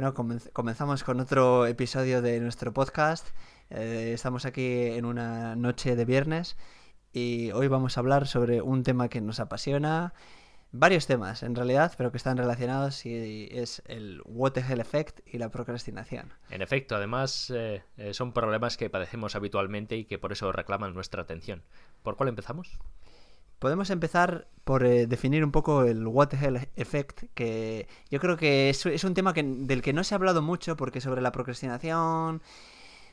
bueno, comenzamos con otro episodio de nuestro podcast. Eh, estamos aquí en una noche de viernes y hoy vamos a hablar sobre un tema que nos apasiona. Varios temas, en realidad, pero que están relacionados y es el what the hell effect y la procrastinación. En efecto, además eh, eh, son problemas que padecemos habitualmente y que por eso reclaman nuestra atención. ¿Por cuál empezamos? Podemos empezar por eh, definir un poco el What the Hell Effect, que yo creo que es, es un tema del que no se ha hablado mucho porque sobre la procrastinación,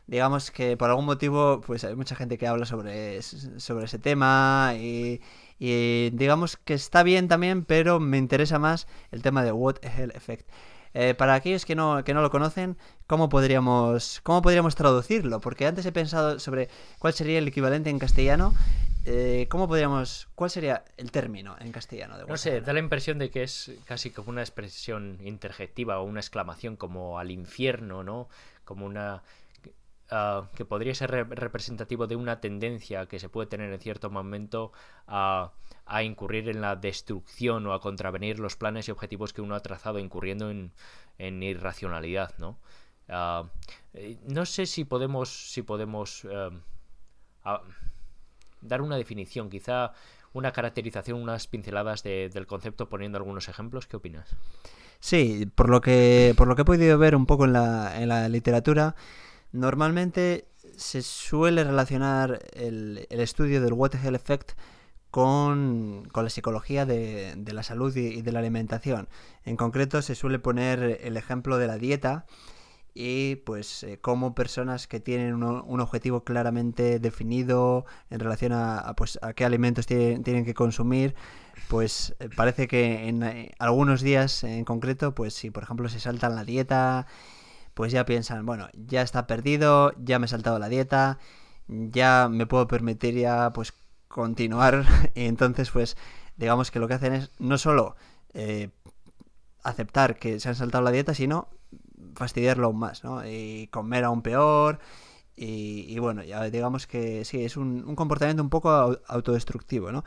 digamos que por algún motivo pues hay mucha gente que habla sobre, sobre ese tema y, digamos que está bien también, pero me interesa más el tema de What the Hell Effect. Eh, para aquellos que no, que no lo conocen, ¿cómo podríamos, ¿cómo podríamos traducirlo? Porque antes he pensado sobre cuál sería el equivalente en castellano eh, ¿Cómo podríamos.? ¿Cuál sería el término en castellano? no sé, da la impresión de que es casi como una expresión interjectiva o una exclamación como al infierno, ¿no? Como una. Ah, que podría ser representativo de una tendencia que se puede tener en cierto momento a, incurrir en la destrucción o a contravenir los planes y objetivos que uno ha trazado, incurriendo en, irracionalidad, ¿no? Ah, eh, no sé si podemos. Si podemos eh, dar una definición, quizá una caracterización, unas pinceladas del concepto poniendo algunos ejemplos. ¿Qué opinas? Sí, por lo que, por lo que he podido ver un poco en la, en la literatura, normalmente se suele relacionar el, el estudio del Hell Effect con, con la psicología de, de la salud y, de la alimentación. En concreto se suele poner el ejemplo de la dieta y pues eh, como personas que tienen un objetivo claramente definido en relación a, pues, a qué alimentos tienen, que consumir, pues eh, parece que en eh, algunos días en concreto, pues si por ejemplo se saltan la dieta, pues ya piensan, bueno, ya está perdido, ya me he saltado la dieta, ya me puedo permitir ya pues continuar y entonces pues digamos que lo que hacen es no solo aceptar que se han saltado la dieta, sino fastidiarlo aún más, ¿no? Y comer aún peor. Y, bueno, ya digamos que sí, es un, comportamiento un poco autodestructivo, ¿no?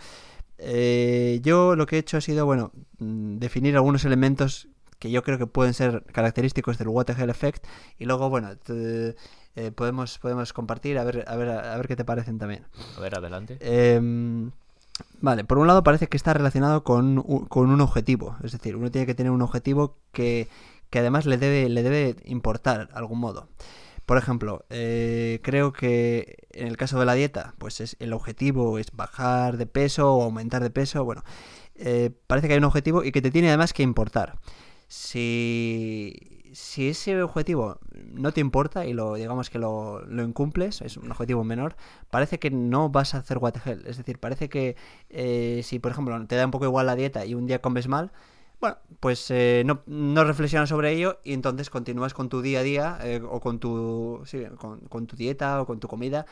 Eh, yo lo que he hecho ha sido, bueno, mm, definir algunos elementos que yo creo que pueden ser característicos del What the Hell Effect y luego, bueno, eh, podemos, podemos compartir a ver, a, ver, a ver qué te parecen también. A ver, adelante. Em, vale, por un lado parece que está relacionado con, con un objetivo, es decir, uno tiene que tener un objetivo que, que además le debe, le debe importar de algún modo. Por ejemplo, eh, creo que en el caso de la dieta, pues es, el objetivo es bajar de peso o aumentar de peso. Bueno, eh, parece que hay un objetivo y que te tiene además que importar. Si, si ese objetivo no te importa y lo digamos que lo, lo, incumples, es un objetivo menor, parece que no vas a hacer what the hell. Es decir, parece que eh, si por ejemplo te da un poco igual la dieta y un día comes mal, bueno, pues eh, no, reflexionas sobre ello y entonces continúas con tu día a día eh, o con tu, sí, con, tu dieta o con tu comida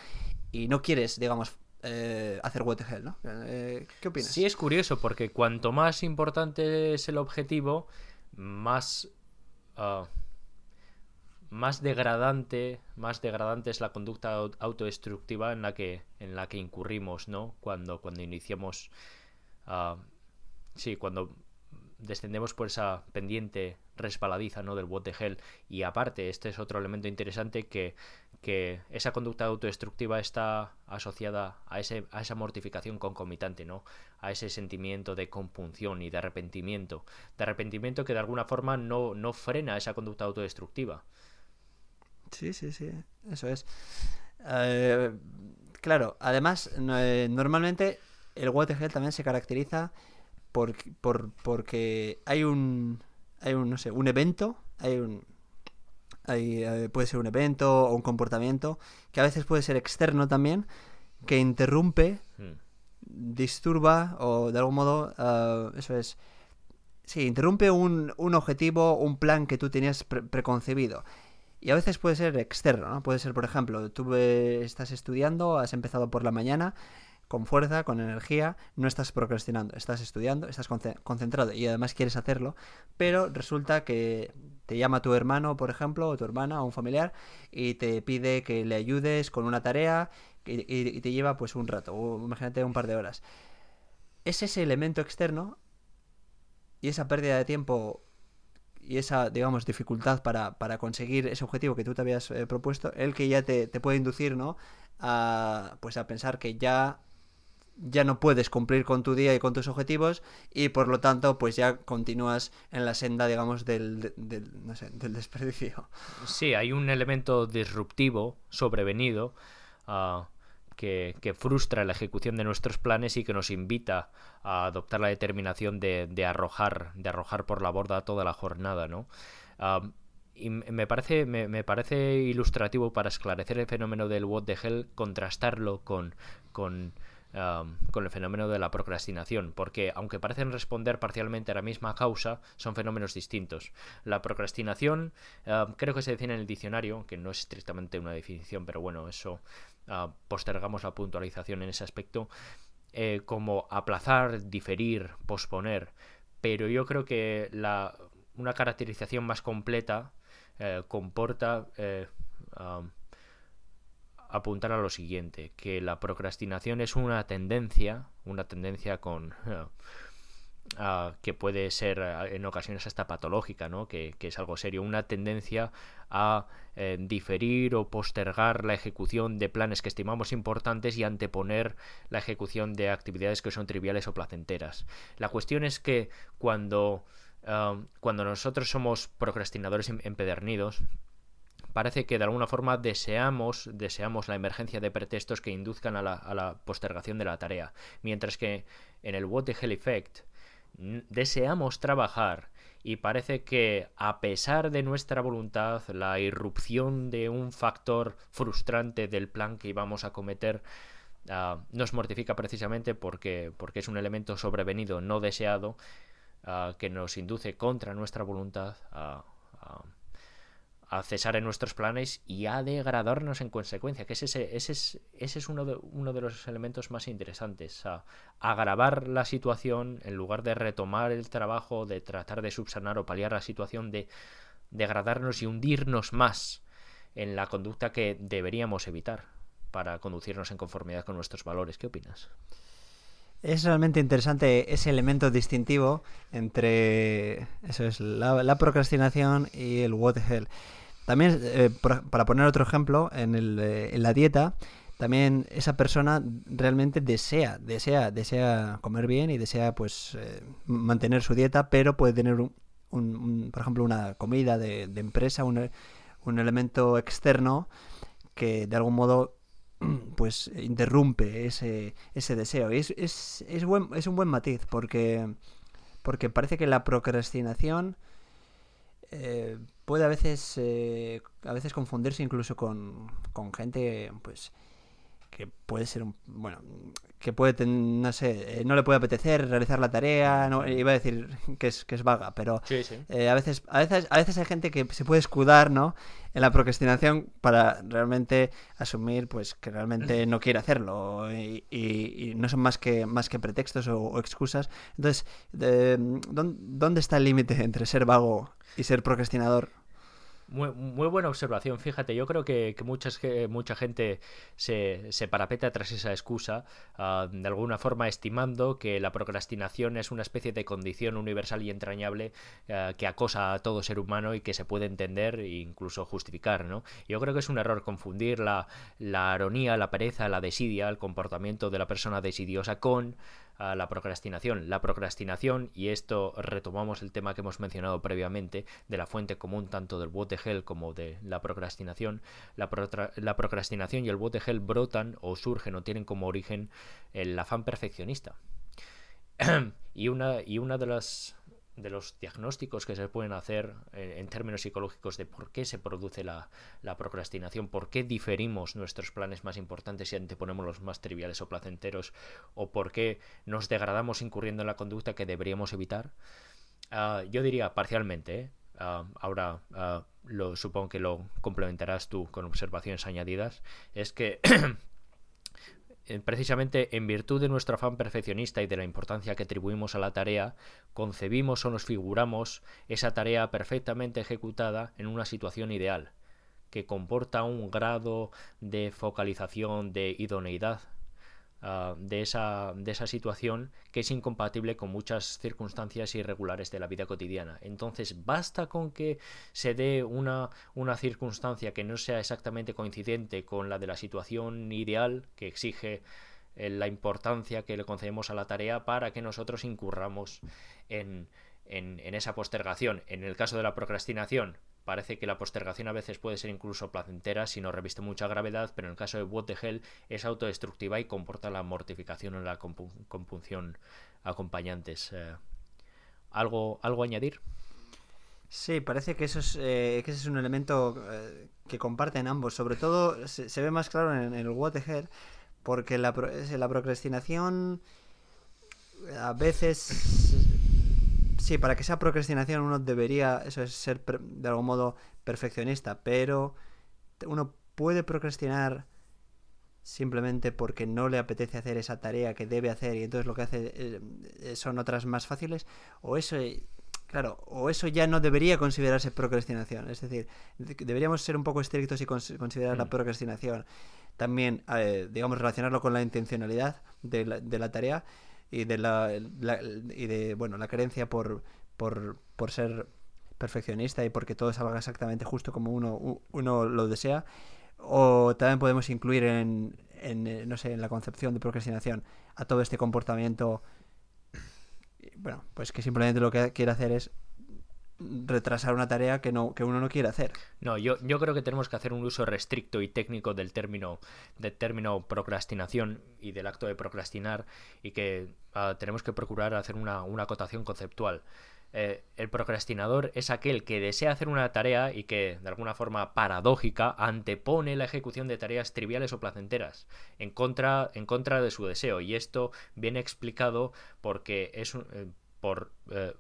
y no quieres, digamos, eh, hacer what the hell, ¿no? ¿Qué opinas? Sí, es curioso porque cuanto más importante es el objetivo, más... Ah, más degradante, más degradante es la conducta autodestructiva en la que, en la que incurrimos, ¿no? Cuando, cuando iniciamos... Uh, sí, cuando descendemos por esa pendiente resbaladiza ¿no? del the hell y aparte este es otro elemento interesante que, que esa conducta autodestructiva está asociada a, ese, a esa mortificación concomitante ¿no? a ese sentimiento de compunción y de arrepentimiento de arrepentimiento que de alguna forma no, no frena esa conducta autodestructiva sí, sí, sí, eso es eh, claro, además eh, normalmente el the hell también se caracteriza por, porque hay un, hay un, no sé, un evento, hay un, hay, eh, puede ser un evento o un comportamiento que a veces puede ser externo también, que interrumpe, hmm. disturba o de algún modo, eh, eso es, sí, interrumpe un, un, objetivo, un plan que tú tenías preconcebido. Y a veces puede ser externo, ¿no? Puede ser, por ejemplo, tú estás estudiando, has empezado por la mañana con fuerza, con energía, no estás procrastinando, estás estudiando, estás concentrado y además quieres hacerlo, pero resulta que te llama tu hermano, por ejemplo, o tu hermana o un familiar y te pide que le ayudes con una tarea y, te lleva pues un rato, o imagínate un par de horas. Es ese elemento externo y esa pérdida de tiempo y esa, digamos, dificultad para, para, conseguir ese objetivo que tú te habías eh, propuesto, el que ya te, te, puede inducir, ¿no? A, pues a pensar que ya ya no puedes cumplir con tu día y con tus objetivos y por lo tanto pues ya continúas en la senda digamos del, del, no sé, del desperdicio. Sí, hay un elemento disruptivo sobrevenido uh, que, que, frustra la ejecución de nuestros planes y que nos invita a adoptar la determinación de, de arrojar, de arrojar por la borda toda la jornada, ¿no? Uh, y me parece, me, me, parece ilustrativo para esclarecer el fenómeno del what the hell, contrastarlo con, con con el fenómeno de la procrastinación, porque aunque parecen responder parcialmente a la misma causa, son fenómenos distintos. La procrastinación creo que se define en el diccionario, que no es estrictamente una definición, pero bueno, eso postergamos la puntualización en ese aspecto, eh, como aplazar, diferir, posponer. Pero yo creo que la, una caracterización más completa eh, comporta eh, apuntar a lo siguiente, que la procrastinación es una tendencia, una tendencia con... Uh, que puede ser en ocasiones hasta patológica, ¿no? que, que es algo serio, una tendencia a eh, diferir o postergar la ejecución de planes que estimamos importantes y anteponer la ejecución de actividades que son triviales o placenteras. La cuestión es que cuando, uh, cuando nosotros somos procrastinadores em-, empedernidos, parece que de alguna forma deseamos, deseamos la emergencia de pretextos que induzcan a la, a la postergación de la tarea, mientras que en el What the Hell Effect deseamos trabajar y parece que a pesar de nuestra voluntad, la irrupción de un factor frustrante del plan que íbamos a cometer uh, nos mortifica precisamente porque, porque es un elemento sobrevenido no deseado uh, que nos induce contra nuestra voluntad a a cesar en nuestros planes y a degradarnos en consecuencia, que ese, ese, es, ese es uno, de, uno de los elementos más interesantes, a agravar la situación en lugar de retomar el trabajo, de tratar de subsanar o paliar la situación, de degradarnos y hundirnos más en la conducta que deberíamos evitar para conducirnos en conformidad con nuestros valores. ¿Qué opinas? Es realmente interesante ese elemento distintivo entre eso es la, procrastinación y el what the hell. También, eh, para poner otro ejemplo, en, el, eh, en la dieta, también esa persona realmente desea, desea, desea comer bien y desea pues eh, mantener su dieta, pero puede tener un, un, por ejemplo una comida de, de empresa, un, un, elemento externo que de algún modo pues interrumpe ese, ese deseo. Y es, es, es, buen, es un buen matiz porque, porque parece que la procrastinación eh, puede a veces eh, a veces confundirse incluso con, con gente pues que puede ser un bueno que puede no sé eh, no le puede apetecer realizar la tarea no iba a decir que es que es vaga pero sí, sí. Eh, a veces a veces a veces hay gente que se puede escudar no en la procrastinación para realmente asumir pues que realmente no quiere hacerlo y, y, y no son más que más que pretextos o, o excusas. Entonces de, dónde está el límite entre ser vago y ser procrastinador muy, muy, buena observación, fíjate, yo creo que, muchas, mucha gente se, se, parapeta tras esa excusa, uh, de alguna forma estimando que la procrastinación es una especie de condición universal y entrañable uh, que acosa a todo ser humano y que se puede entender e incluso justificar, ¿no? Yo creo que es un error confundir la, la aronía, la pereza, la desidia, el comportamiento de la persona desidiosa con a la procrastinación. La procrastinación, y esto retomamos el tema que hemos mencionado previamente, de la fuente común tanto del what the hell como de la procrastinación, la, pro la procrastinación y el what the hell brotan o surgen o tienen como origen el afán perfeccionista. y, una, y una de las de los diagnósticos que se pueden hacer en, en, términos psicológicos de por qué se produce la, la, procrastinación, por qué diferimos nuestros planes más importantes y anteponemos los más triviales o placenteros, o por qué nos degradamos incurriendo en la conducta que deberíamos evitar, uh, yo diría parcialmente, ¿eh? uh, ahora uh, lo, supongo que lo complementarás tú con observaciones añadidas, es que Eh, precisamente en virtud de nuestro afán perfeccionista y de la importancia que atribuimos a la tarea, concebimos o nos figuramos esa tarea perfectamente ejecutada en una situación ideal, que comporta un grado de focalización de idoneidad ah, de, esa, de esa situación que es incompatible con muchas circunstancias irregulares de la vida cotidiana. Entonces, basta con que se dé una, una circunstancia que no sea exactamente coincidente con la de la situación ideal que exige eh, la importancia que le concedemos a la tarea para que nosotros incurramos en, en, en esa postergación. En el caso de la procrastinación, parece que la postergación a veces puede ser incluso placentera si no reviste mucha gravedad, pero en el caso de What the Hell es autodestructiva y comporta la mortificación o la compunción acompañantes. Eh, ¿algo, ¿Algo añadir? Sí, parece que eso es, eh, que ese es un elemento eh, que comparten ambos. Sobre todo se, ve más claro en, en, el What the Hell, porque la, la procrastinación a veces sí, para que sea procrastinación uno debería, eso es ser de algún modo perfeccionista, pero uno puede procrastinar simplemente porque no le apetece hacer esa tarea que debe hacer y entonces lo que hace eh, son otras más fáciles, o eso, claro, o eso ya no debería considerarse procrastinación, es decir, deberíamos ser un poco estrictos y considerar la mm. procrastinación también, eh, digamos, relacionarlo con la intencionalidad de la, de la tarea y de la, y de bueno la creencia por, por, por ser perfeccionista y porque todo salga exactamente justo como uno, uno lo desea. O también podemos incluir en, en, eh, no sé en la concepción de procrastinación a todo este comportamiento. Bueno pues que simplemente lo que quiere hacer es retrasar una tarea que no que uno no quiere hacer. No, yo, yo creo que tenemos que hacer un uso restricto y técnico del término del término procrastinación y del acto de procrastinar y que uh, tenemos que procurar hacer una, una acotación conceptual. Eh, el procrastinador es aquel que desea hacer una tarea y que, de alguna forma paradójica, antepone la ejecución de tareas triviales o placenteras en contra, en contra de su deseo. Y esto viene explicado porque es un, eh, por, eh,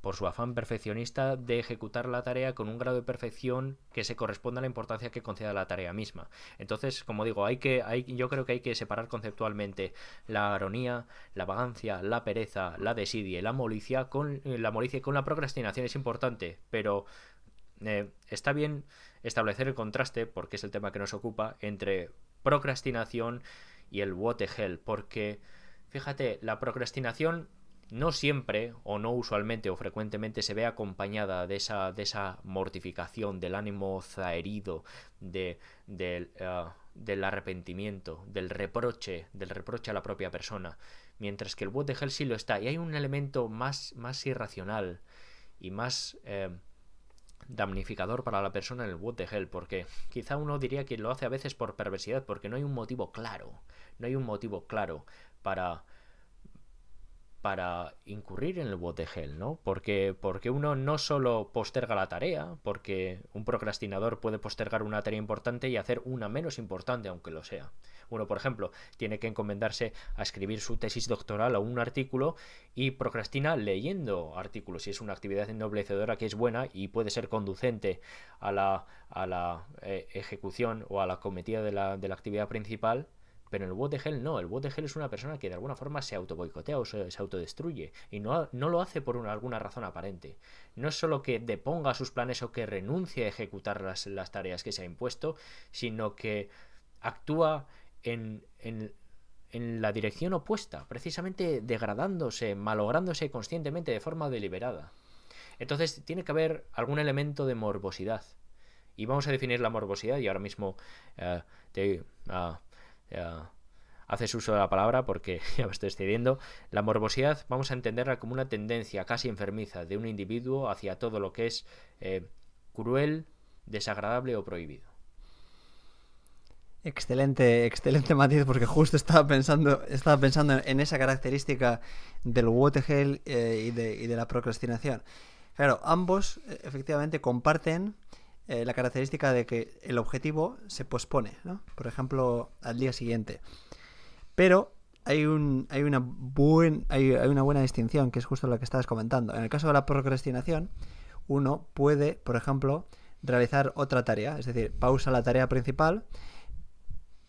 por, su afán perfeccionista de ejecutar la tarea con un grado de perfección que se corresponda a la importancia que conceda la tarea misma. Entonces, como digo, hay que, yo creo que hay que separar conceptualmente la aronía, la vagancia, la pereza, la desidia y la molicia con eh, la molicia y con la procrastinación es importante, pero eh, está bien establecer el contraste, porque es el tema que nos ocupa, entre procrastinación y el what the hell, porque fíjate, la procrastinación no siempre o no usualmente o frecuentemente se ve acompañada de esa, de esa mortificación, del ánimo zaherido, de, eh, del arrepentimiento, del reproche, del reproche a la propia persona. Mientras que el What de Hell sí lo está. Y hay un elemento más, más irracional y más eh, damnificador para la persona en el What the Hell. Porque quizá uno diría que lo hace a veces por perversidad, porque no hay un motivo claro. No hay un motivo claro para para incurrir en el hell, ¿no? Porque, porque uno no solo posterga la tarea, porque un procrastinador puede postergar una tarea importante y hacer una menos importante, aunque lo sea. Uno, por ejemplo, tiene que encomendarse a escribir su tesis doctoral o un artículo y procrastina leyendo artículos. Si es una actividad ennoblecedora que es buena y puede ser conducente a la, a la eh, ejecución o a la cometida de la, de la actividad principal, pero el What the Hell no, el What the Hell es una persona que de alguna forma se autoboicotea o se, autodestruye y no, no, lo hace por una, alguna razón aparente. No es solo que deponga sus planes o que renuncie a ejecutar las, las tareas que se ha impuesto, sino que actúa en, en, en la dirección opuesta, precisamente degradándose, malográndose conscientemente de forma deliberada. Entonces tiene que haber algún elemento de morbosidad. Y vamos a definir la morbosidad y ahora mismo uh, te, uh, haces uso de la palabra porque ya me estoy excediendo. La morbosidad vamos a entenderla como una tendencia casi enfermiza de un individuo hacia todo lo que es eh, cruel, desagradable o prohibido. Excelente, excelente matiz, porque justo estaba pensando, estaba pensando en esa característica del Watergel eh, y, de, y de la procrastinación. Claro, ambos eh, efectivamente comparten eh, la característica de que el objetivo se pospone, ¿no? Por ejemplo, al día siguiente. Pero hay, un, hay, una hay, una buena distinción, que es justo lo que estabas comentando. En el caso de la procrastinación, uno puede, por ejemplo, realizar otra tarea, es decir, pausa la tarea principal,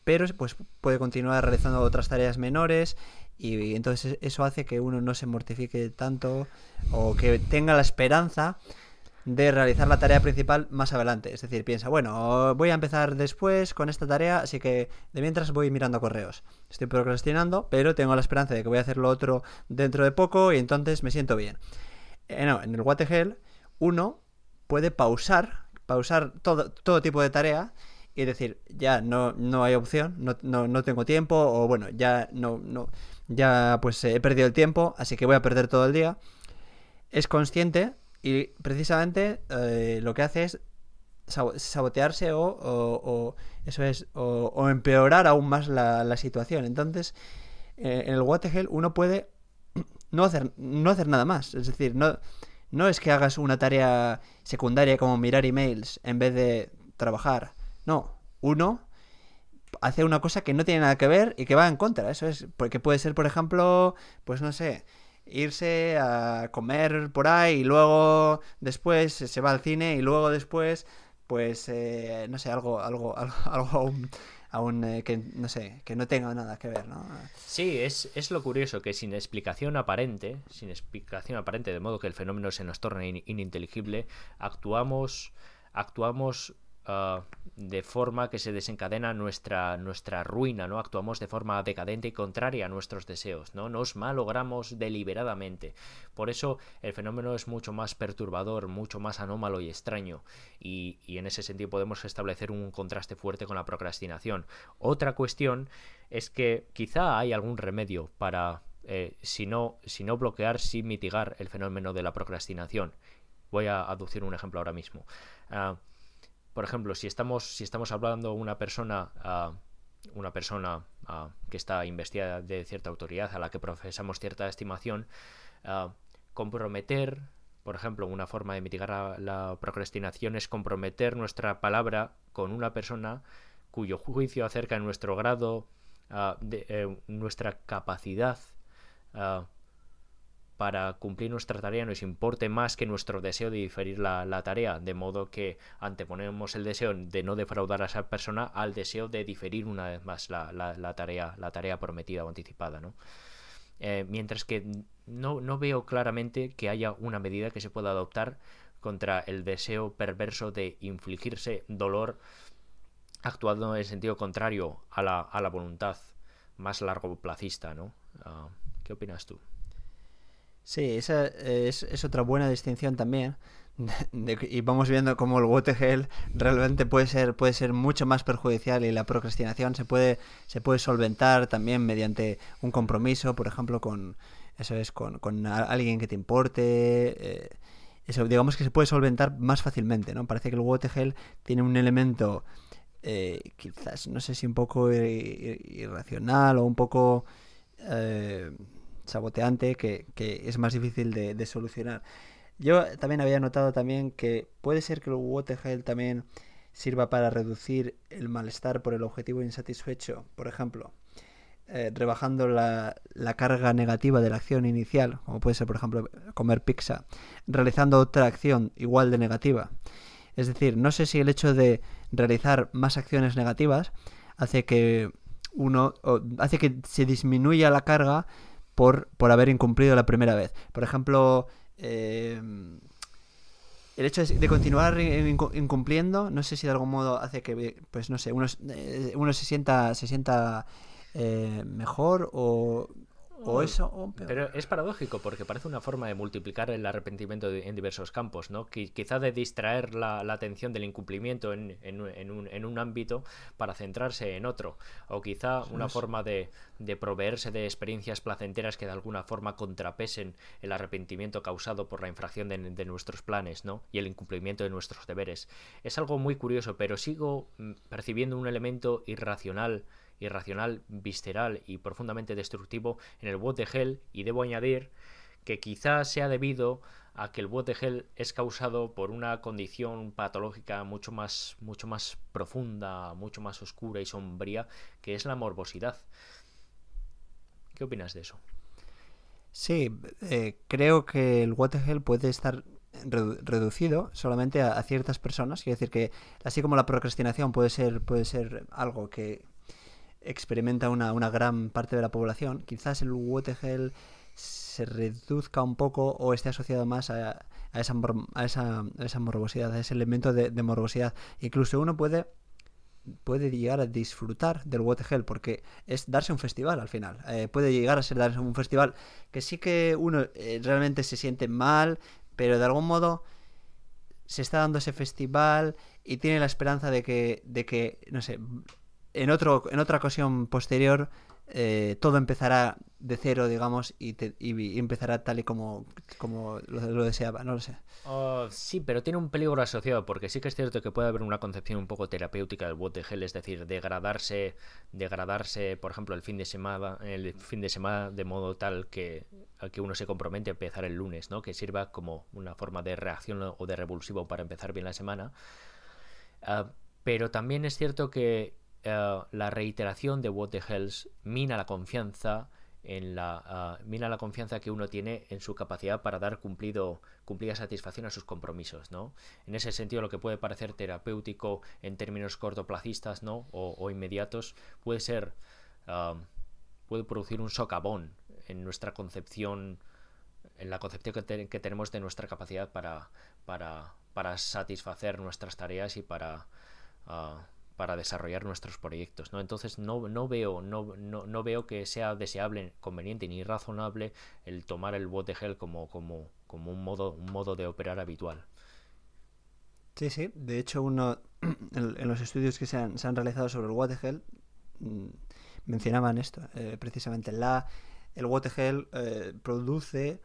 pero pues puede continuar realizando otras tareas menores y entonces eso hace que uno no se mortifique tanto o que tenga la esperanza de realizar la tarea principal más adelante. Es decir, piensa, bueno, voy a empezar después con esta tarea, así que de mientras voy mirando correos. Estoy procrastinando, pero tengo la esperanza de que voy a hacer lo otro dentro de poco y entonces me siento bien. Eh, en el What the Hell, uno puede pausar, pausar todo, todo tipo de tarea y decir, ya no, no hay opción, no, no, no tengo tiempo, o bueno, ya no, no, ya pues he perdido el tiempo, así que voy a perder todo el día. Es consciente y precisamente eh, lo que hace es sabotearse o, o, eso es o, empeorar aún más la, la situación. Entonces, eh, en el What the Hell uno puede no hacer, no hacer nada más. Es decir, no, no es que hagas una tarea secundaria como mirar emails en vez de trabajar. No, uno hace una cosa que no tiene nada que ver y que va en contra. Eso es, porque puede ser, por ejemplo, pues no sé, irse a comer por ahí y luego después se va al cine y luego después, pues, eh, no sé, algo, algo, algo, algo aún, eh, que, no sé, que no tenga nada que ver, ¿no? Sí, es, es lo curioso que sin explicación aparente, sin explicación aparente, de modo que el fenómeno se nos torne ininteligible, actuamos, actuamos Ah, de forma que se desencadena nuestra, nuestra ruina, ¿no? Actuamos de forma decadente y contraria a nuestros deseos, ¿no? Nos malogramos deliberadamente. Por eso el fenómeno es mucho más perturbador, mucho más anómalo y extraño. Y, en ese sentido podemos establecer un contraste fuerte con la procrastinación. Otra cuestión es que quizá hay algún remedio para, eh, si, no, si no bloquear, sí mitigar el fenómeno de la procrastinación. Voy a aducir un ejemplo ahora mismo. Ah, por ejemplo, si estamos, si estamos hablando una persona, una persona que está investida de cierta autoridad, a la que profesamos cierta estimación, comprometer, por ejemplo, una forma de mitigar la, procrastinación es comprometer nuestra palabra con una persona cuyo juicio acerca de nuestro grado, de eh, nuestra capacidad para cumplir nuestra tarea nos importe más que nuestro deseo de diferir la, tarea, de modo que anteponemos el deseo de no defraudar a esa persona al deseo de diferir una vez más la, tarea, la tarea prometida o anticipada, ¿no? Eh, mientras que no, no veo claramente que haya una medida que se pueda adoptar contra el deseo perverso de infligirse dolor actuando en sentido contrario a la, a la voluntad más largo placista, ¿no? Ah, ¿Qué opinas tú? Sí, esa es, otra buena distinción también. y vamos viendo cómo el what realmente puede ser, puede ser mucho más perjudicial y la procrastinación se puede, se puede solventar también mediante un compromiso, por ejemplo, con eso es con, con alguien que te importe. Eh, eso, digamos que se puede solventar más fácilmente, ¿no? Parece que el what tiene un elemento eh, quizás, no sé si un poco irracional o un poco... Eh, saboteante que, es más difícil de, solucionar. Yo también había notado también que puede ser que el Watergel también sirva para reducir el malestar por el objetivo insatisfecho, por ejemplo, eh, rebajando la, carga negativa de la acción inicial, como puede ser, por ejemplo, comer pizza, realizando otra acción igual de negativa. Es decir, no sé si el hecho de realizar más acciones negativas hace que uno hace que se disminuya la carga por, por haber incumplido la primera vez. Por ejemplo, eh, el hecho de, continuar incumpliendo, no sé si de algún modo hace que, pues no sé, uno, eh, uno se sienta, se sienta eh, mejor o o eso Pero es paradójico porque parece una forma de multiplicar el arrepentimiento en diversos campos, ¿no? Quizá de distraer la, atención del incumplimiento en, un, ámbito para centrarse en otro. O quizá una forma de, proveerse de experiencias placenteras que de alguna forma contrapesen el arrepentimiento causado por la infracción de, de nuestros planes, ¿no? Y el incumplimiento de nuestros deberes. Es algo muy curioso, pero sigo mm, percibiendo un elemento irracional irracional, visceral y profundamente destructivo en el the Hell y debo añadir que quizás sea debido a que el What the Hell es causado por una condición patológica mucho más, mucho más profunda, mucho más oscura y sombría, que es la morbosidad. ¿Qué opinas de eso? Sí, eh, creo que el What the puede estar reducido solamente a, ciertas personas. Quiere decir que, así como la procrastinación puede ser, puede ser algo que experimenta una, una gran parte de la población, quizás el Watergel se reduzca un poco o esté asociado más a a esa, a esa, esa morbosidad, a ese elemento de, morbosidad. Incluso uno puede puede llegar a disfrutar del Hell porque es darse un festival al final. Eh, puede llegar a ser darse un festival que sí que uno eh, realmente se siente mal, pero de algún modo se está dando ese festival y tiene la esperanza de que, de que no sé, en, otro, en otra ocasión posterior eh, todo empezará de cero, digamos, y, empezará tal y como, como lo, deseaba, no lo sé. Oh, sí, pero tiene un peligro asociado, porque sí que es cierto que puede haber una concepción un poco terapéutica del gel, es decir, degradarse, degradarse, por ejemplo, el fin de semana, el fin de semana de modo tal que, que uno se compromete a empezar el lunes, ¿no? Que sirva como una forma de reacción o de revulsivo para empezar bien la semana. Ah, pero también es cierto que eh, la reiteración de What the Hells mina la confianza en la uh, mina la confianza que uno tiene en su capacidad para dar cumplido cumplida satisfacción a sus compromisos no en ese sentido lo que puede parecer terapéutico en términos cortoplacistas no o, inmediatos puede ser uh, puede producir un socavón en nuestra concepción en la concepción que, tenemos de nuestra capacidad para para para satisfacer nuestras tareas y para para desarrollar nuestros proyectos. ¿no? Entonces no, no, veo, no, no, veo que sea deseable, conveniente ni razonable el tomar el bot como, como, como un, modo, un modo de operar habitual. Sí, sí. De hecho, uno en, los estudios que se han, se han, realizado sobre el Watergel mm, mencionaban esto, eh, precisamente la el Watergel eh, produce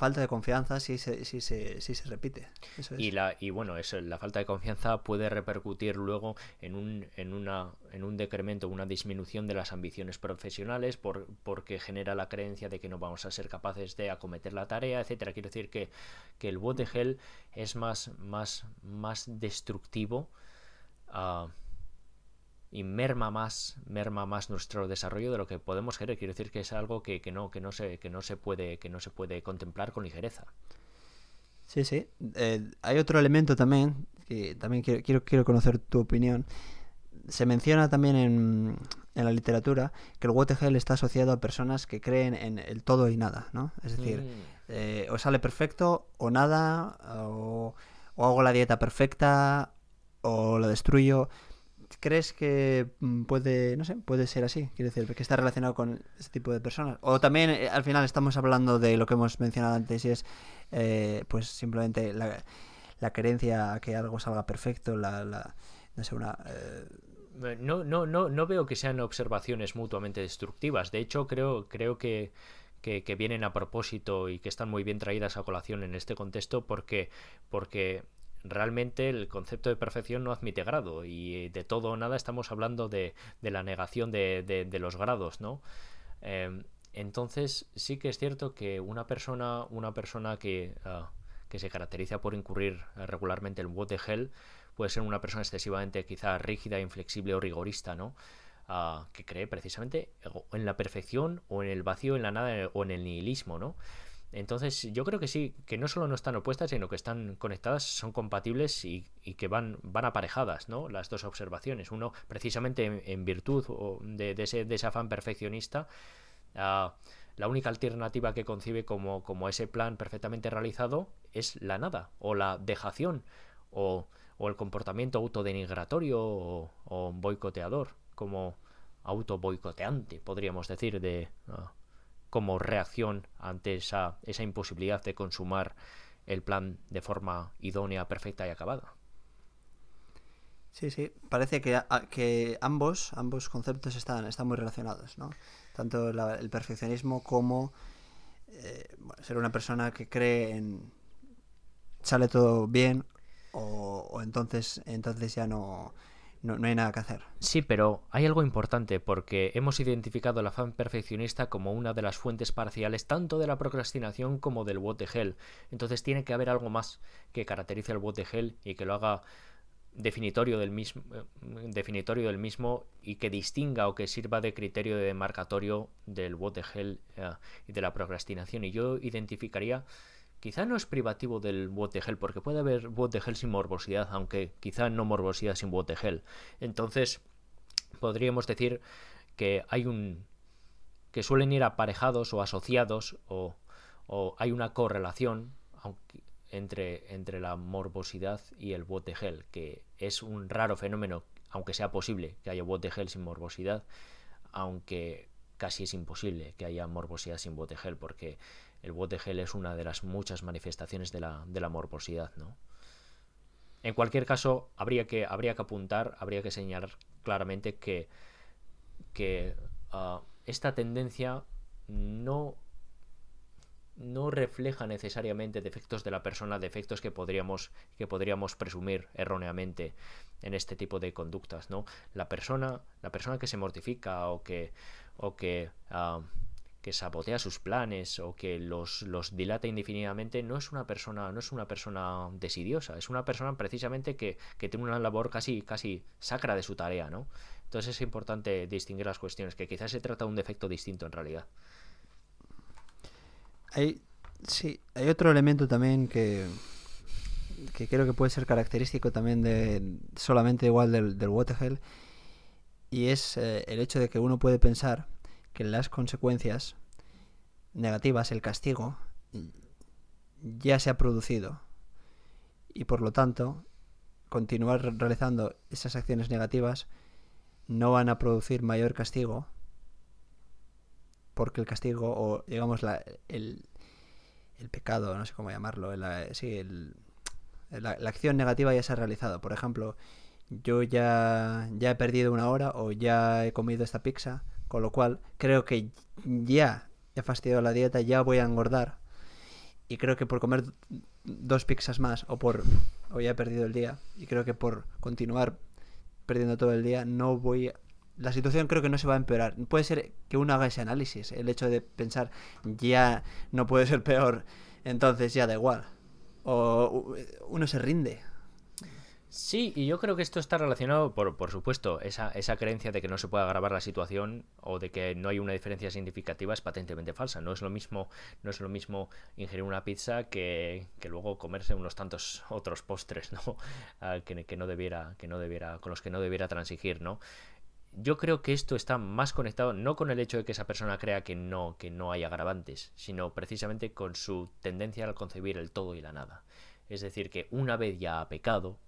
falta de confianza si se, si se, si se repite. Y, la, y bueno, eso, la falta de confianza puede repercutir luego en un, en una, en un decremento, una disminución de las ambiciones profesionales por, porque genera la creencia de que no vamos a ser capaces de acometer la tarea, etcétera. Quiero decir que, que el bot de gel es más, más, más destructivo. Uh, y merma más, merma más nuestro desarrollo de lo que podemos querer. Quiero decir que es algo que, no, que no se, que no se puede, que no se puede contemplar con ligereza. Sí, sí. Eh, hay otro elemento también, que también quiero, quiero, quiero conocer tu opinión. Se menciona también en, en la literatura que el Watergel está asociado a personas que creen en el todo y nada, ¿no? Es decir, mm. eh, o sale perfecto o nada, o, o hago la dieta perfecta, o lo destruyo. ¿Crees que mm, puede, no sé, puede ser así? Quiero decir, que está relacionado con ese tipo de personas. O también, eh, al final, estamos hablando de lo que hemos mencionado antes y es, eh, pues, simplemente la, creencia a que algo salga perfecto, la, la no sé, una... Eh, no, no, no, no veo que sean observaciones mutuamente destructivas. De hecho, creo, creo que, que, que, vienen a propósito y que están muy bien traídas a colación en este contexto porque, porque realmente el concepto de perfección no admite grado y de todo o nada estamos hablando de, la negación de, los grados, ¿no? Em, entonces sí que es cierto que una persona, una persona que, ah, se caracteriza por incurrir regularmente en what the hell puede ser una persona excesivamente quizá rígida, inflexible o rigorista, ¿no? Ah, que cree precisamente en la perfección o en el vacío, en la nada o en el nihilismo, ¿no? Entonces, yo creo que sí, que no solo no están opuestas, sino que están conectadas, son compatibles y, que van, van aparejadas, ¿no? Las dos observaciones. Uno, precisamente en, virtud de, ese, de, afán perfeccionista, ah, la única alternativa que concibe como, como, ese plan perfectamente realizado es la nada, o la dejación, o, el comportamiento autodenigratorio o, boicoteador, como auto boicoteante, podríamos decir, de. Ah, como reacción ante esa, esa imposibilidad de consumar el plan de forma idónea, perfecta y acabada. Sí, sí, parece que, que ambos, ambos conceptos están, están muy relacionados, ¿no? Tanto el perfeccionismo como eh, ser una persona que cree en sale todo bien o, o entonces, entonces ya no, no, hay nada que hacer. Sí, pero hay algo importante porque hemos identificado el afán perfeccionista como una de las fuentes parciales tanto de la procrastinación como del what the hell. Entonces tiene que haber algo más que caracterice al what the hell y que lo haga definitorio del mismo eh, definitorio del mismo y que distinga o que sirva de criterio de demarcatorio del what the hell eh, y de la procrastinación y yo identificaría quizá no es privativo del de gel, porque puede haber bot de gel sin morbosidad, aunque quizá no morbosidad sin de gel. Entonces, podríamos decir que hay un. que suelen ir aparejados o asociados, o, o hay una correlación, entre, entre la morbosidad y el gel que es un raro fenómeno, aunque sea posible que haya gel sin morbosidad, aunque casi es imposible que haya morbosidad sin gel porque el gel es una de las muchas manifestaciones de la, de la morbosidad, ¿no? En cualquier caso, habría que, habría que apuntar, habría que señalar claramente que, que ah, esta tendencia no, no refleja necesariamente defectos de la persona, defectos que podríamos, que podríamos presumir erróneamente en este tipo de conductas, ¿no? La persona, la persona que se mortifica o que, o que ah, que sabotea sus planes o que los, los, dilata indefinidamente no es una persona no es una persona desidiosa es una persona precisamente que, tiene una labor casi casi sacra de su tarea no entonces es importante distinguir las cuestiones que quizás se trata de un defecto distinto en realidad. Hay sí hay otro elemento también que que creo que puede ser característico también de solamente igual del, del Waterhell y es eh, el hecho de que uno puede pensar que las consecuencias negativas, el castigo, ya se ha producido. Y por lo tanto, continuar realizando esas acciones negativas no van a producir mayor castigo porque el castigo o digamos la, el, el pecado, no sé cómo llamarlo, la, la, la, acción negativa ya se ha realizado. Por ejemplo, yo ya, ya he perdido una hora o ya he comido esta pizza con lo cual, creo que ya he fastidiado la dieta, ya voy a engordar. Y creo que por comer dos pizzas más o por... o ya he perdido el día. Y creo que por continuar perdiendo todo el día no voy... La situación creo que no se va a empeorar. Puede ser que uno haga ese análisis. El hecho de pensar ya no puede ser peor. Entonces ya da igual. O uno se rinde. Sí, y yo creo que esto está relacionado, por, por supuesto, esa, esa creencia de que no se puede agravar la situación o de que no hay una diferencia significativa es patentemente falsa. No es lo mismo, no es lo mismo ingerir una pizza que, que luego comerse unos tantos otros postres, ¿no? Ah, que, que, no debiera, que no debiera, con los que no debiera transigir, ¿no? Yo creo que esto está más conectado no con el hecho de que esa persona crea que no, que no hay agravantes, sino precisamente con su tendencia al concebir el todo y la nada. Es decir, que una vez ya ha pecado,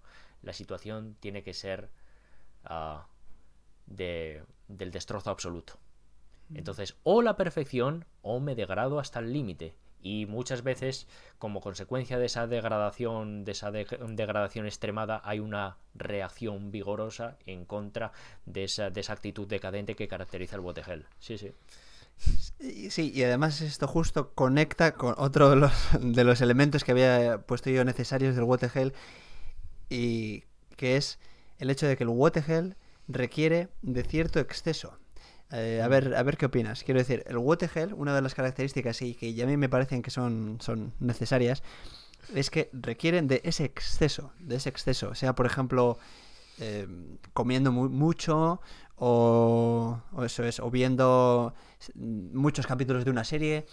la situación tiene que ser ah, de, del destrozo absoluto. Mm. Entonces, o la perfección o me degrado hasta el límite. Y muchas veces, como consecuencia de esa degradación, de esa degradación extremada, hay una reacción vigorosa en contra de esa, de esa actitud decadente que caracteriza el botegel. Sí, sí. Sí, y además esto justo conecta con otro de los, de los elementos que había puesto yo necesarios del Watergel y que es el hecho de que el Watergel requiere de cierto exceso. Eh, a, ver, a ver qué opinas. Quiero decir, el Watergel, una de las características y que a mí me parecen que son, son necesarias, es que requieren de ese exceso, de ese exceso. Sea, por ejemplo, eh, comiendo mucho o, o, eso es, o viendo muchos capítulos de una serie.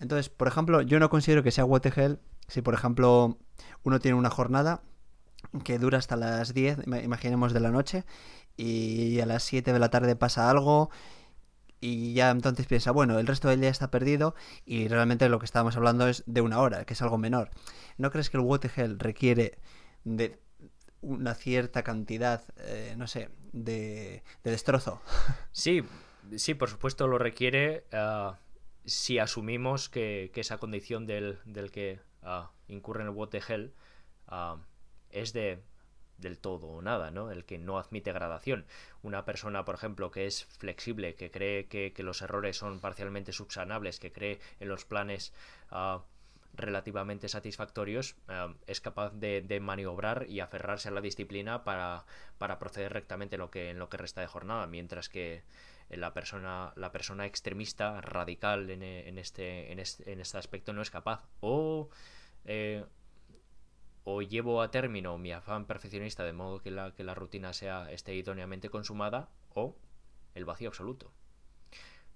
Entonces, por ejemplo, yo no considero que sea Watergel si, por ejemplo, uno tiene una jornada que dura hasta las 10, imaginemos, de la noche, y a las 7 de la tarde pasa algo, y ya entonces piensa, bueno, el resto del día está perdido, y realmente lo que estábamos hablando es de una hora, que es algo menor. ¿No crees que el Watergel requiere de una cierta cantidad, eh, no sé, de, destrozo? Sí, sí, por supuesto lo requiere. Uh, si asumimos que, que, esa condición del, del que uh, incurre en el uh, es de del todo o nada, ¿no? El que no admite gradación. Una persona, por ejemplo, que es flexible, que cree que, los errores son parcialmente subsanables, que cree en los planes uh, relativamente satisfactorios, uh, es capaz de, maniobrar y aferrarse a la disciplina para, para proceder rectamente en lo que, en lo que resta de jornada, mientras que la persona, la persona extremista, radical en, en este, en, este, en este aspecto no es capaz. O eh, o llevo a término mi afán perfeccionista de modo que la, que la rutina sea esté idóneamente consumada o el vacío absoluto.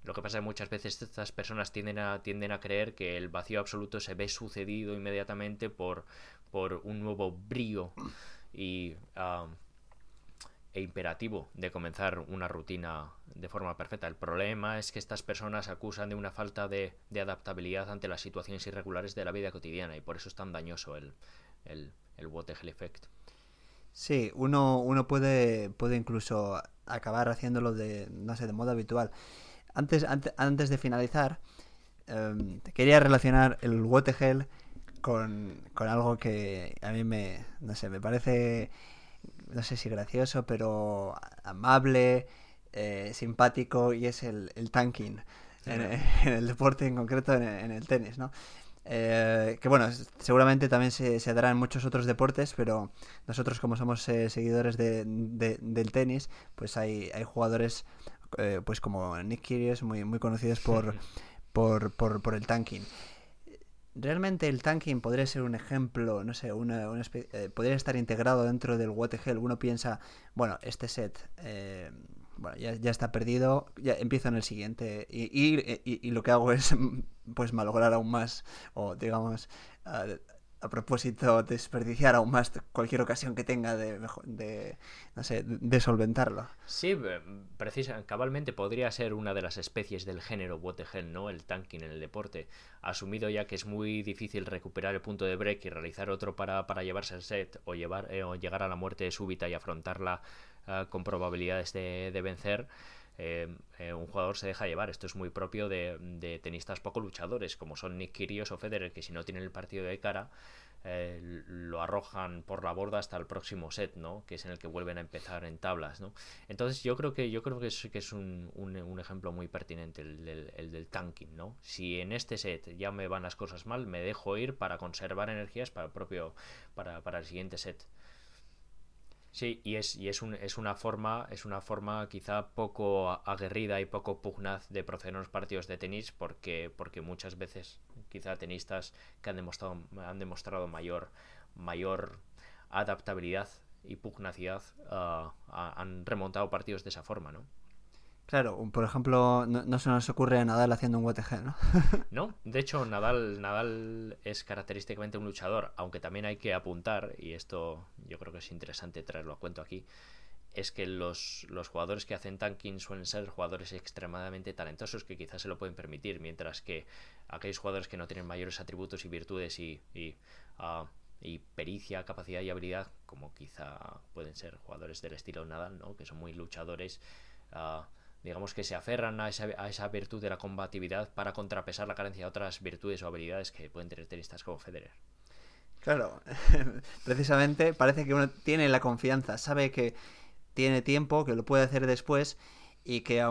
Lo que pasa es que muchas veces estas personas tienden a, tienden a creer que el vacío absoluto se ve sucedido inmediatamente por, por un nuevo brío y, e imperativo de comenzar una rutina de forma perfecta. El problema es que estas personas acusan de una falta de, adaptabilidad ante las situaciones irregulares de la vida cotidiana y por eso es tan dañoso el, el, el Watergel Effect. Sí, uno, uno puede, puede incluso acabar haciéndolo de, no sé, de modo habitual. Antes, antes, de finalizar, em, quería relacionar el Watergel con, con algo que a mí me, no sé, me parece no sé si gracioso, pero amable, eh, simpático y es el, tanking en, el deporte, en concreto en, el tenis, ¿no? Eh, que bueno, seguramente también se, se, dará en muchos otros deportes, pero nosotros como somos eh, seguidores de, del tenis, pues hay, hay jugadores pues como Nick Kyrgios muy, muy conocidos por, por, por, por el tanking. Realmente el tanking podría ser un ejemplo, no sé, una, eh, podría estar integrado dentro del what Uno piensa, bueno, este set eh, bueno, ya, ya, está perdido, ya empiezo en el siguiente y, y, lo que hago es pues malograr aún más o digamos a propósito desperdiciar aún más cualquier ocasión que tenga de, de no sé, de solventarlo. Sí, eh, precisa, cabalmente podría ser una de las especies del género Watergel, ¿no? El tanking en el deporte. Asumido ya que es muy difícil recuperar el punto de break y realizar otro para, para llevarse el set o, llevar, eh, o llegar a la muerte súbita y afrontarla eh, con probabilidades de, de vencer. Un jugador se deja llevar. Esto es muy propio de, tenistas poco luchadores, como son Nick Kyrgios o Federer, que si no tienen el partido de cara, eh, lo arrojan por la borda hasta el próximo set, ¿no? Que es en el que vuelven a empezar en tablas, ¿no? Entonces yo creo que yo creo que es, que es un, un, ejemplo muy pertinente el del, el del, tanking, ¿no? Si en este set ya me van las cosas mal, me dejo ir para conservar energías para el propio para, para el siguiente set. Sí, y es, y es, un, es una forma, es una forma quizá poco aguerrida y poco pugnaz de proceder en los partidos de tenis, porque, porque muchas veces quizá tenistas que han demostrado, han demostrado mayor, mayor adaptabilidad y pugnacidad ah, han remontado partidos de esa forma, ¿no? Claro, por ejemplo, no, se nos ocurre a Nadal haciendo un WTG, ¿no? no, de hecho, Nadal, Nadal es característicamente un luchador, aunque también hay que apuntar, y esto yo creo que es interesante traerlo a cuento aquí, es que los, los, jugadores que hacen tanking suelen ser jugadores extremadamente talentosos que quizás se lo pueden permitir, mientras que aquellos jugadores que no tienen mayores atributos y virtudes y, y, ah, y pericia, capacidad y habilidad, como quizá pueden ser jugadores del estilo Nadal, ¿no? que son muy luchadores, uh, digamos que se aferran a esa, a esa virtud de la combatividad para contrapesar la carencia de otras virtudes o habilidades que pueden tener tenistas como Federer. Claro, precisamente parece que uno tiene la confianza, sabe que tiene tiempo, que lo puede hacer después y que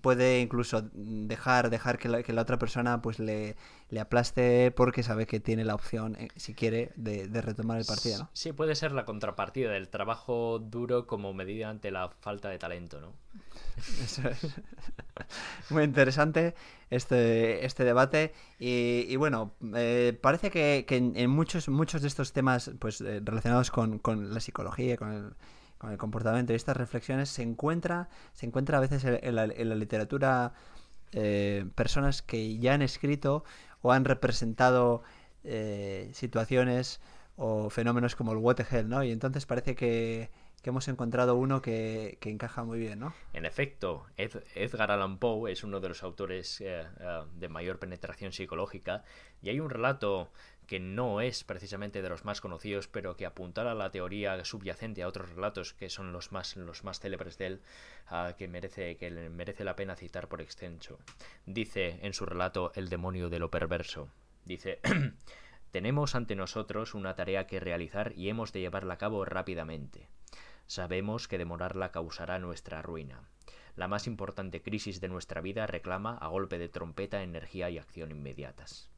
puede incluso dejar dejar que la, que la otra persona pues le, le, aplaste porque sabe que tiene la opción eh, si quiere de, retomar el partido ¿no? sí puede ser la contrapartida del trabajo duro como medida ante la falta de talento no Eso es. muy interesante este este debate y, bueno eh, parece que, que en, muchos muchos de estos temas pues eh, relacionados con, con la psicología con el con el comportamiento y estas reflexiones se encuentra, se encuentra a veces en, la, literatura eh, personas que ya han escrito o han representado eh, situaciones o fenómenos como el Watergel, ¿no? Y entonces parece que, hemos encontrado uno que, encaja muy bien, ¿no? En efecto, Edgar Allan Poe es uno de los autores eh, de mayor penetración psicológica y hay un relato que no es precisamente de los más conocidos, pero que apuntara a la teoría subyacente a otros relatos que son los más, los más célebres de él, que, merece, que merece la pena citar por extenso. Dice en su relato El demonio de lo perverso. Dice, tenemos ante nosotros una tarea que realizar y hemos de llevarla a cabo rápidamente. Sabemos que demorarla causará nuestra ruina. La más importante crisis de nuestra vida reclama a golpe de trompeta energía y acción inmediatas.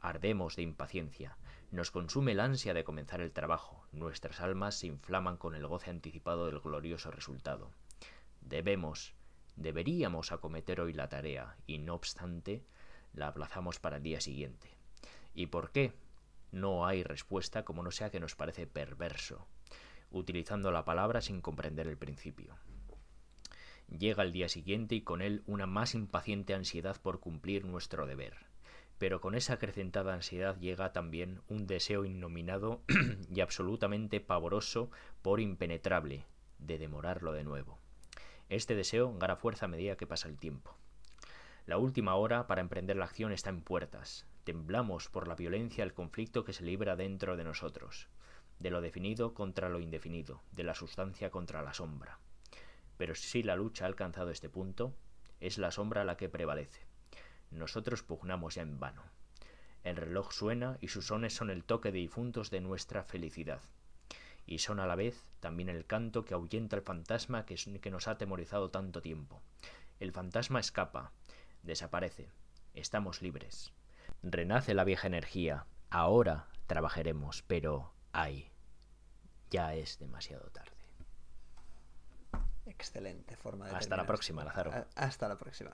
Ardemos de impaciencia. Nos consume el ansia de comenzar el trabajo. Nuestras almas se inflaman con el goce anticipado del glorioso resultado. Debemos, deberíamos acometer hoy la tarea, y no obstante, la aplazamos para el día siguiente. ¿Y por qué? No hay respuesta como no sea que nos parece perverso, utilizando la palabra sin comprender el principio. Llega el día siguiente y con él una más impaciente ansiedad por cumplir nuestro deber pero con esa acrecentada ansiedad llega también un deseo innominado y absolutamente pavoroso por impenetrable, de demorarlo de nuevo. Este deseo gana fuerza a medida que pasa el tiempo. La última hora para emprender la acción está en puertas. Temblamos por la violencia del conflicto que se libra dentro de nosotros, de lo definido contra lo indefinido, de la sustancia contra la sombra. Pero si la lucha ha alcanzado este punto, es la sombra la que prevalece. Nosotros pugnamos ya en vano. El reloj suena y sus sones son el toque de difuntos de nuestra felicidad. Y son a la vez también el canto que ahuyenta el fantasma que, que nos ha atemorizado tanto tiempo. El fantasma escapa, desaparece. Estamos libres. Renace la vieja energía. Ahora trabajaremos, pero ay, ya es demasiado tarde. Excelente forma de Hasta la próxima. Lázaro. Hasta la próxima.